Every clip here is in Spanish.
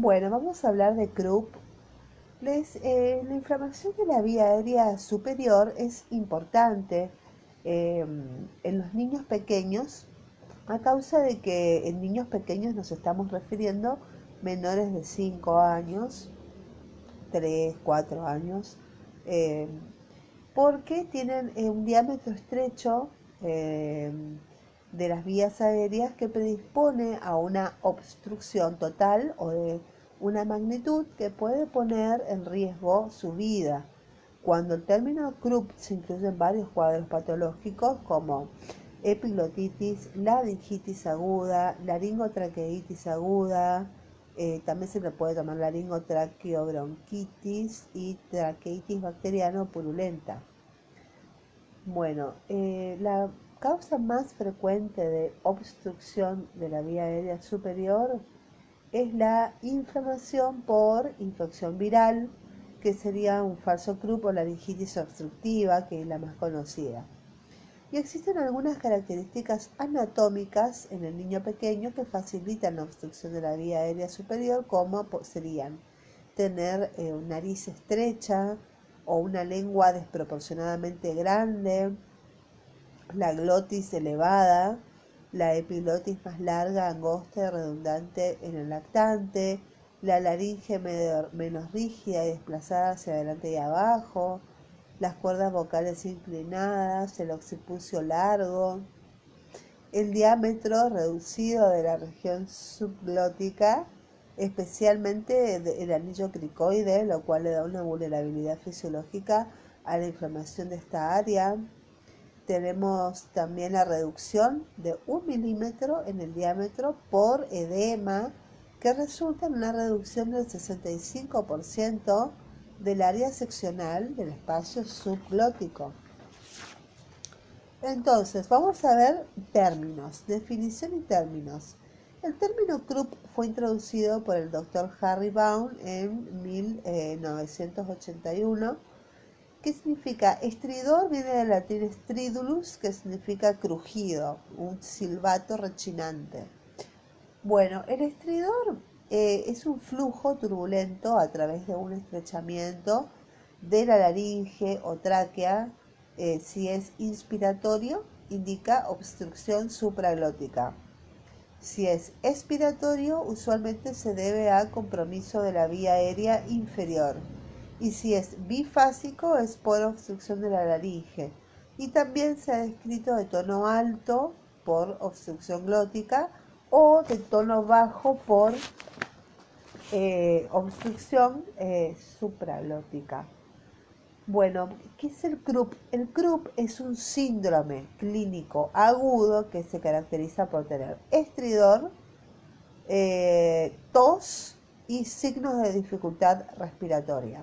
Bueno, vamos a hablar de Krupp. Eh, la inflamación de la vía aérea superior es importante em, en los niños pequeños a causa de que en niños pequeños nos estamos refiriendo menores de 5 años, 3, 4 años, em, porque tienen eh, un diámetro estrecho em, de las vías aéreas que predispone a una obstrucción total o de una magnitud que puede poner en riesgo su vida. Cuando el término Krupp se incluye en varios cuadros patológicos como epiglotitis, laringitis aguda, laringotraqueitis aguda, eh, también se le puede tomar laringotraqueobronquitis y traqueitis bacteriano purulenta. Bueno, eh, la causa más frecuente de obstrucción de la vía aérea superior es la inflamación por infección viral, que sería un falso croup o laringitis obstructiva, que es la más conocida. Y existen algunas características anatómicas en el niño pequeño que facilitan la obstrucción de la vía aérea superior, como serían tener eh, nariz estrecha o una lengua desproporcionadamente grande, la glotis elevada, la epiglotis más larga, angosta y redundante en el lactante, la laringe menos rígida y desplazada hacia adelante y abajo, las cuerdas vocales inclinadas, el occipucio largo, el diámetro reducido de la región subglótica, especialmente el anillo cricoide, lo cual le da una vulnerabilidad fisiológica a la inflamación de esta área, tenemos también la reducción de un milímetro en el diámetro por edema, que resulta en una reducción del 65% del área seccional del espacio subglótico. Entonces, vamos a ver términos, definición y términos. El término Krupp fue introducido por el doctor Harry Baum en 1981 ¿Qué significa? Estridor viene del latín stridulus, que significa crujido, un silbato rechinante. Bueno, el estridor eh, es un flujo turbulento a través de un estrechamiento de la laringe o tráquea. Eh, si es inspiratorio, indica obstrucción supraglótica. Si es expiratorio, usualmente se debe a compromiso de la vía aérea inferior y si es bifásico es por obstrucción de la laringe. Y también se ha descrito de tono alto por obstrucción glótica o de tono bajo por eh, obstrucción eh, supraglótica. Bueno, ¿qué es el CRUP? El CRUP es un síndrome clínico agudo que se caracteriza por tener estridor, eh, tos y signos de dificultad respiratoria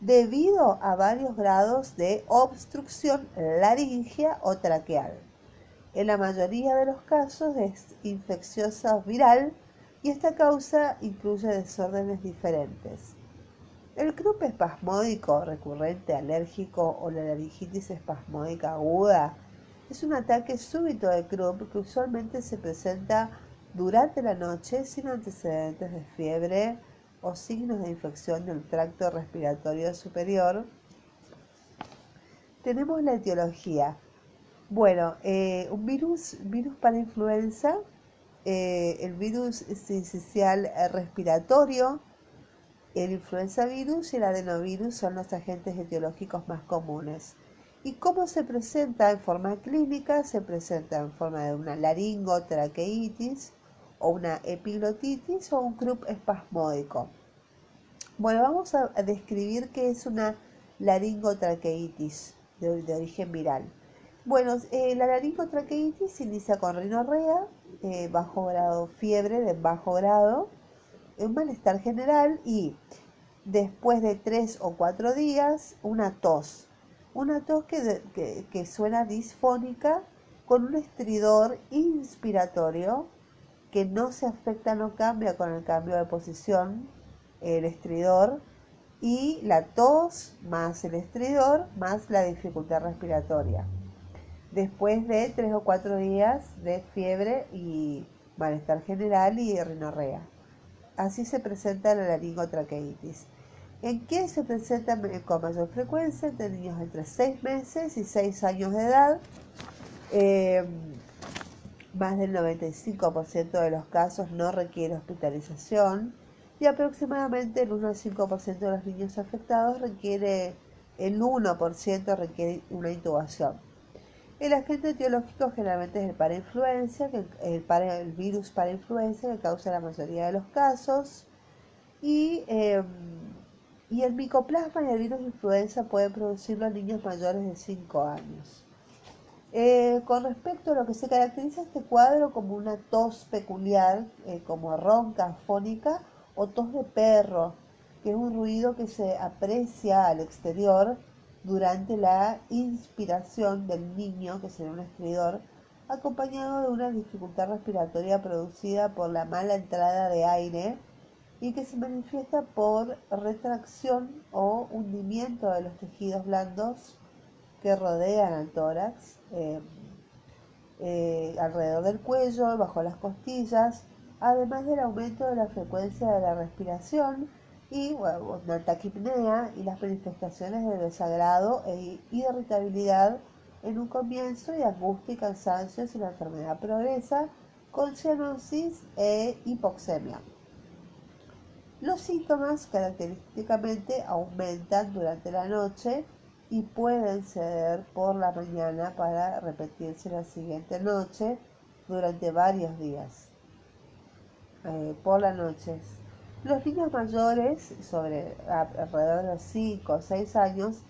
debido a varios grados de obstrucción laringea o traqueal. En la mayoría de los casos es infecciosa viral y esta causa incluye desórdenes diferentes. El croup espasmódico recurrente alérgico o la laringitis espasmódica aguda es un ataque súbito de croup que usualmente se presenta durante la noche sin antecedentes de fiebre, o signos de infección del tracto respiratorio superior, tenemos la etiología. Bueno, eh, un virus, virus para influenza, eh, el virus sincicial respiratorio, el influenza virus y el adenovirus son los agentes etiológicos más comunes. ¿Y cómo se presenta en forma clínica? Se presenta en forma de una laringotraqueitis, o una epiglotitis o un croup espasmódico. Bueno, vamos a describir qué es una laringotraqueitis de, origen viral. Bueno, eh, la laringotraqueitis inicia con rinorrea, eh, bajo grado, fiebre de bajo grado, un malestar general y después de tres o cuatro días una tos. Una tos que suena disfónica con un estridor inspiratorio que no se afecta, no cambia con el cambio de posición, el estridor, y la tos más el estridor más la dificultad respiratoria. Después de tres o cuatro días de fiebre y malestar general y rinorrea. así se presenta la laringotraqueitis. ¿En qué se presenta con mayor frecuencia? Entre niños entre 6 meses y 6 años de edad. Eh, más del 95% de los casos no requiere hospitalización y aproximadamente el 1 al 5% de los niños afectados requiere, el 1% requiere una intubación. El agente etiológico generalmente es el parainfluencia, que el, el virus parainfluencia que causa la mayoría de los casos y em, y el micoplasma y el virus influenza pueden producirlo en niños mayores de 5 años. Eh, con respecto a lo que se caracteriza este cuadro como una tos peculiar, eh, como ronca, fónica o tos de perro, que es un ruido que se aprecia al exterior durante la inspiración del niño, que será un estridor, acompañado de una dificultad respiratoria producida por la mala entrada de aire y que se manifiesta por retracción o hundimiento de los tejidos blandos que rodean al tórax, eh, eh, alrededor del cuello, bajo las costillas, además del aumento de la frecuencia de la respiración y bueno, taquipnea y las manifestaciones de desagrado e irritabilidad en un comienzo y angustia y cansancio si la enfermedad progresa con cianosis e hipoxemia. Los síntomas característicamente aumentan durante la noche y pueden ceder por la mañana para repetirse la siguiente noche durante varios días. Eh, por la noche. Los niños mayores, sobre alrededor de 5 o 6 años,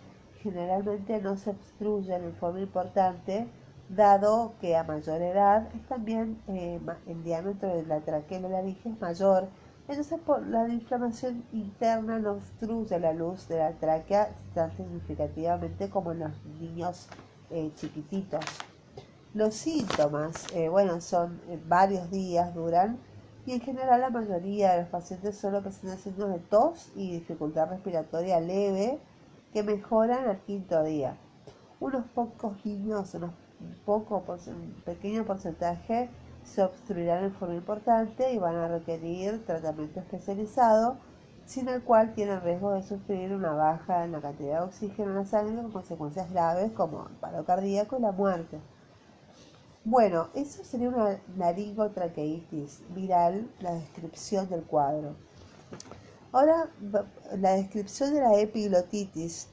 generalmente no se obstruyen en forma importante, dado que a mayor edad es también eh, el diámetro de la tráquea y la laringe es mayor entonces, por la inflamación interna no obstruye la luz de la tráquea tan significativamente como en los niños eh, chiquititos. Los síntomas, eh, bueno, son eh, varios días, duran, y en general la mayoría de los pacientes solo presentan signos de tos y dificultad respiratoria leve que mejoran al quinto día. Unos pocos niños, unos poco, un pequeño porcentaje se obstruirán en forma importante y van a requerir tratamiento especializado, sin el cual tienen riesgo de sufrir una baja en la cantidad de oxígeno en la sangre con consecuencias graves como el paro cardíaco y la muerte. Bueno, eso sería una laringotraqueitis viral, la descripción del cuadro. Ahora, la descripción de la epiglotitis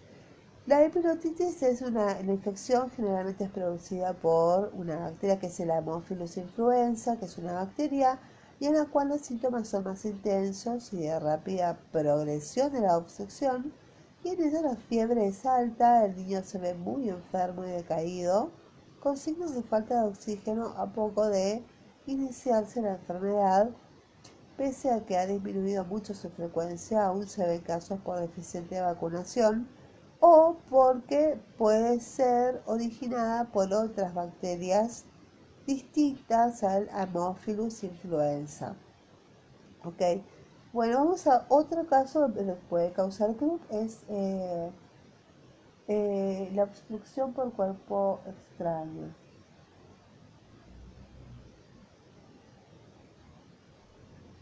la epilotitis es una infección generalmente producida por una bacteria que es el Haemophilus influenza, que es una bacteria y en la cual los síntomas son más intensos y de rápida progresión de la obstrucción. Y en ella la fiebre es alta, el niño se ve muy enfermo y decaído, con signos de falta de oxígeno a poco de iniciarse la enfermedad, pese a que ha disminuido mucho su frecuencia, aún se ven casos por deficiente vacunación o porque puede ser originada por otras bacterias distintas al Haemophilus influenza. ¿Ok? Bueno, vamos a otro caso que puede causar CRUP, es eh, eh, la obstrucción por cuerpo extraño.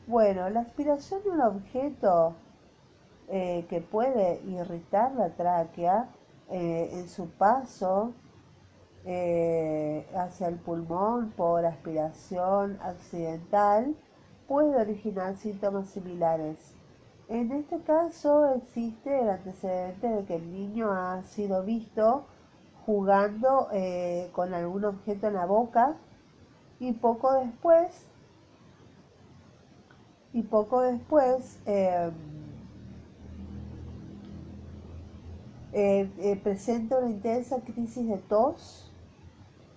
Bueno, la aspiración de un objeto eh, que puede irritar la tráquea eh, en su paso eh, hacia el pulmón por aspiración accidental, puede originar síntomas similares. En este caso existe el antecedente de que el niño ha sido visto jugando con algún objeto en la boca y poco después y poco después Eh, eh, presenta una intensa crisis de tos,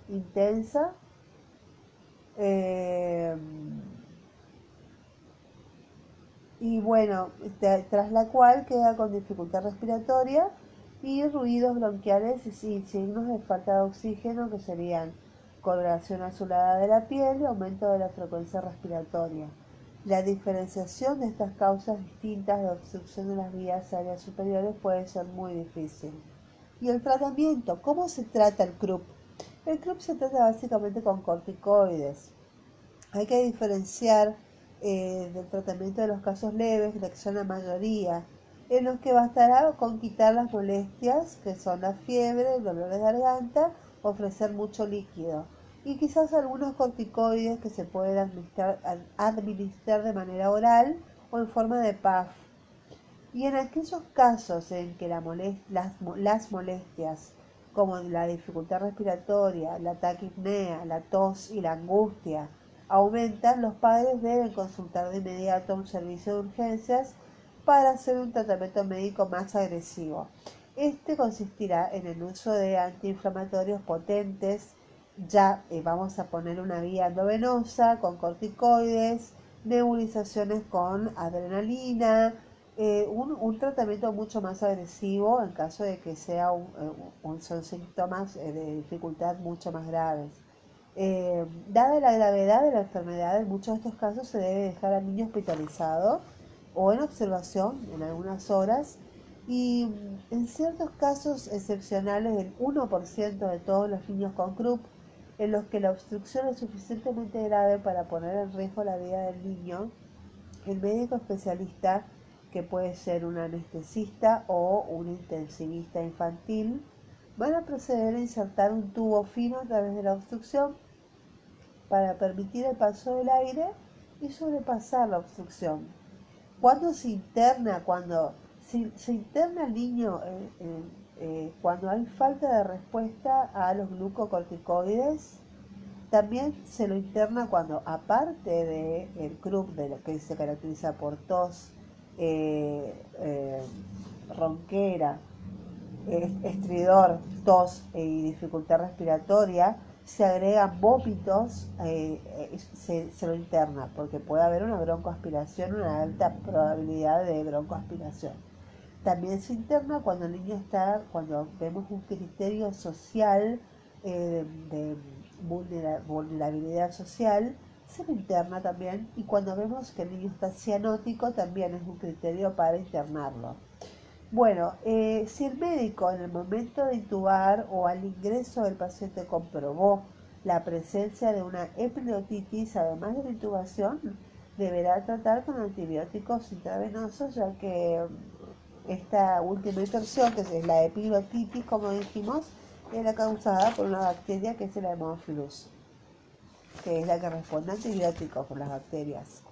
intensa, eh, y bueno, tras la cual queda con dificultad respiratoria y ruidos bronquiales y signos de falta de oxígeno que serían coloración azulada de la piel y aumento de la frecuencia respiratoria. La diferenciación de estas causas distintas de obstrucción de las vías aéreas superiores puede ser muy difícil. ¿Y el tratamiento? ¿Cómo se trata el CRUP? El CRUP se trata básicamente con corticoides. Hay que diferenciar eh, del tratamiento de los casos leves, que son la mayoría, en los que bastará con quitar las molestias, que son la fiebre, el dolor de garganta, ofrecer mucho líquido y quizás algunos corticoides que se pueden administrar, de manera oral o en forma de PAF. Y en aquellos casos en que la las, las, molestias, como la dificultad respiratoria, la taquipnea, la tos y la angustia, aumentan, los padres deben consultar de inmediato un servicio de urgencias para hacer un tratamiento médico más agresivo. Este consistirá en el uso de antiinflamatorios potentes, ya eh, vamos a poner una vía endovenosa con corticoides, nebulizaciones con adrenalina, eh, un, tratamiento mucho más agresivo en caso de que sea un, eh, son síntomas de dificultad mucho más graves. dada la gravedad de la enfermedad, en muchos de estos casos se debe dejar al niño hospitalizado o en observación en algunas horas y en ciertos casos excepcionales, el 1% de todos los niños con CRUP en los que la obstrucción es suficientemente grave para poner en riesgo la vida del niño, el médico especialista, que puede ser un anestesista o un intensivista infantil, van a proceder a insertar un tubo fino a través de la obstrucción para permitir el paso del aire y sobrepasar la obstrucción. Cuando se interna, cuando se, interna el niño eh, cuando hay falta de respuesta a los glucocorticoides, también se lo interna cuando, aparte del el CRUP, de lo que se caracteriza por tos, eh, eh, ronquera, estridor, tos y dificultad respiratoria, se agregan vómitos, se, se, lo interna, porque puede haber una broncoaspiración, una alta probabilidad de broncoaspiración. También se interna cuando el niño está, cuando vemos un criterio social eh, de, vulnerabilidad social, se interna también y cuando vemos que el niño está cianótico también es un criterio para internarlo. Bueno, eh, si el médico en el momento de intubar o al ingreso del paciente comprobó la presencia de una epilotitis, además de la intubación, deberá tratar con antibióticos intravenosos, ya que esta última infección, que es la epiglotitis, como dijimos, era causada por una bacteria que es el Haemophilus, que es la que responde a antibióticos por las bacterias.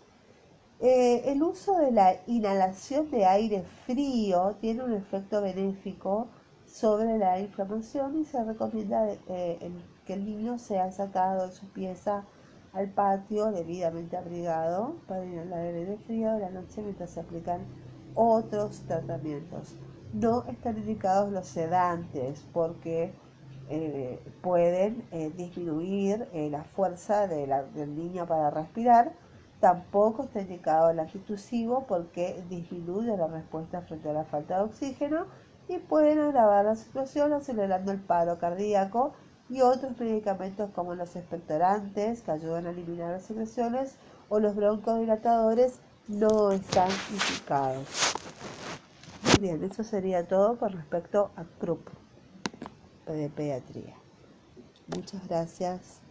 Eh, el uso de la inhalación de aire frío tiene un efecto benéfico sobre la inflamación y se recomienda eh, que el niño sea sacado de su pieza al patio debidamente abrigado para inhalar el aire frío de la noche mientras se aplican otros tratamientos. No están indicados los sedantes porque eh, pueden eh, disminuir eh, la fuerza del niño para respirar. Tampoco está indicado el antitusivo porque disminuye la respuesta frente a la falta de oxígeno y pueden agravar la situación acelerando el paro cardíaco y otros medicamentos como los expectorantes que ayudan a eliminar las secreciones o los broncodilatadores no están indicados. Muy bien, eso sería todo con respecto a CRUP de pediatría. Muchas gracias.